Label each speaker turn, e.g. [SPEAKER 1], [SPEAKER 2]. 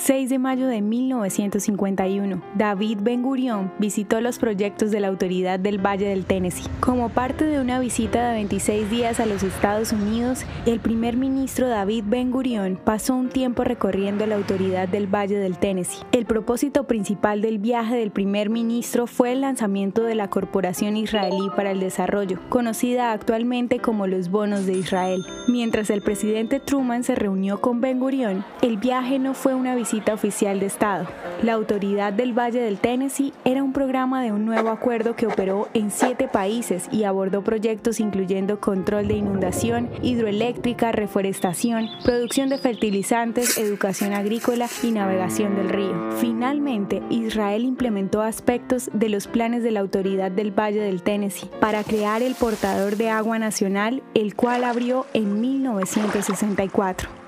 [SPEAKER 1] 6 de mayo de 1951, David Ben Gurion visitó los proyectos de la Autoridad del Valle del Tennessee. Como parte de una visita de 26 días a los Estados Unidos, el primer ministro David Ben Gurion pasó un tiempo recorriendo la Autoridad del Valle del Tennessee. El propósito principal del viaje del primer ministro fue el lanzamiento de la Corporación Israelí para el Desarrollo, conocida actualmente como los bonos de Israel. Mientras el presidente Truman se reunió con Ben Gurion, el viaje no fue una visita oficial de Estado. La Autoridad del Valle del Tennessee era un programa de un nuevo acuerdo que operó en siete países y abordó proyectos incluyendo control de inundación, hidroeléctrica, reforestación, producción de fertilizantes, educación agrícola y navegación del río. Finalmente, Israel implementó aspectos de los planes de la Autoridad del Valle del Tennessee para crear el portador de agua nacional, el cual abrió en 1964.